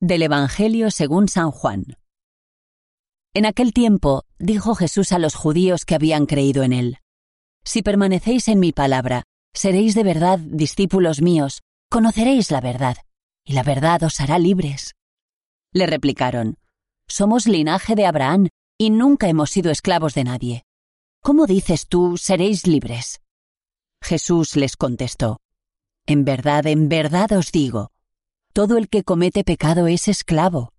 del Evangelio según San Juan. En aquel tiempo dijo Jesús a los judíos que habían creído en él, Si permanecéis en mi palabra, seréis de verdad discípulos míos, conoceréis la verdad, y la verdad os hará libres. Le replicaron, Somos linaje de Abraham, y nunca hemos sido esclavos de nadie. ¿Cómo dices tú, seréis libres? Jesús les contestó, En verdad, en verdad os digo, todo el que comete pecado es esclavo.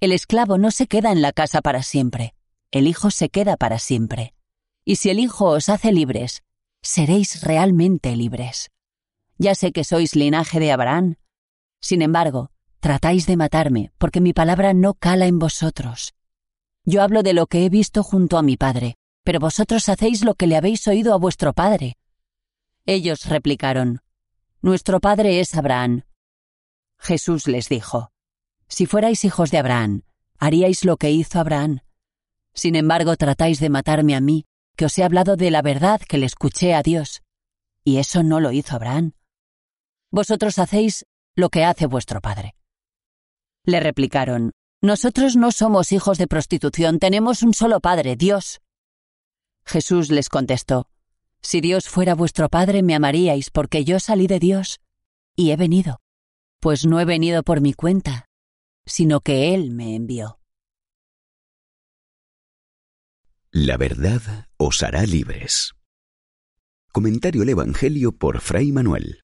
El esclavo no se queda en la casa para siempre, el Hijo se queda para siempre. Y si el Hijo os hace libres, seréis realmente libres. Ya sé que sois linaje de Abraham. Sin embargo, tratáis de matarme, porque mi palabra no cala en vosotros. Yo hablo de lo que he visto junto a mi Padre, pero vosotros hacéis lo que le habéis oído a vuestro Padre. Ellos replicaron, Nuestro Padre es Abraham. Jesús les dijo, Si fuerais hijos de Abraham, haríais lo que hizo Abraham. Sin embargo, tratáis de matarme a mí, que os he hablado de la verdad que le escuché a Dios. Y eso no lo hizo Abraham. Vosotros hacéis lo que hace vuestro padre. Le replicaron, Nosotros no somos hijos de prostitución, tenemos un solo Padre, Dios. Jesús les contestó, Si Dios fuera vuestro Padre, me amaríais, porque yo salí de Dios, y he venido pues no he venido por mi cuenta, sino que Él me envió. La verdad os hará libres. Comentario al Evangelio por Fray Manuel.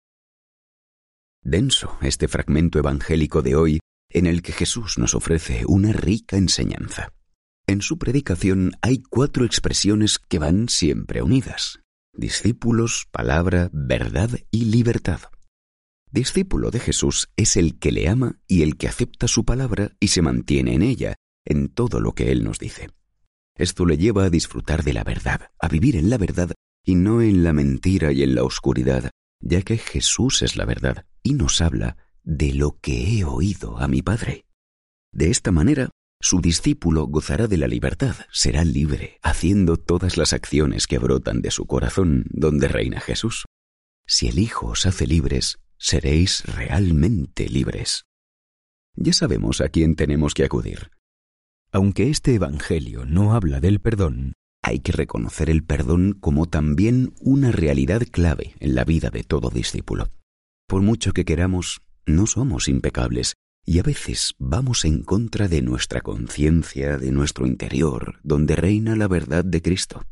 Denso este fragmento evangélico de hoy en el que Jesús nos ofrece una rica enseñanza. En su predicación hay cuatro expresiones que van siempre unidas. Discípulos, palabra, verdad y libertad. Discípulo de Jesús es el que le ama y el que acepta su palabra y se mantiene en ella, en todo lo que Él nos dice. Esto le lleva a disfrutar de la verdad, a vivir en la verdad y no en la mentira y en la oscuridad, ya que Jesús es la verdad y nos habla de lo que he oído a mi Padre. De esta manera, su discípulo gozará de la libertad, será libre, haciendo todas las acciones que brotan de su corazón, donde reina Jesús. Si el Hijo os hace libres, seréis realmente libres. Ya sabemos a quién tenemos que acudir. Aunque este Evangelio no habla del perdón, hay que reconocer el perdón como también una realidad clave en la vida de todo discípulo. Por mucho que queramos, no somos impecables y a veces vamos en contra de nuestra conciencia, de nuestro interior, donde reina la verdad de Cristo.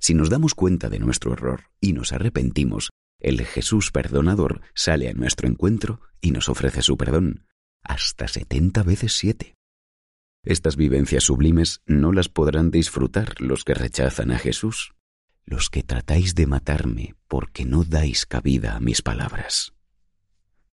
Si nos damos cuenta de nuestro error y nos arrepentimos, el Jesús perdonador sale a nuestro encuentro y nos ofrece su perdón, hasta setenta veces siete. Estas vivencias sublimes no las podrán disfrutar los que rechazan a Jesús, los que tratáis de matarme porque no dais cabida a mis palabras.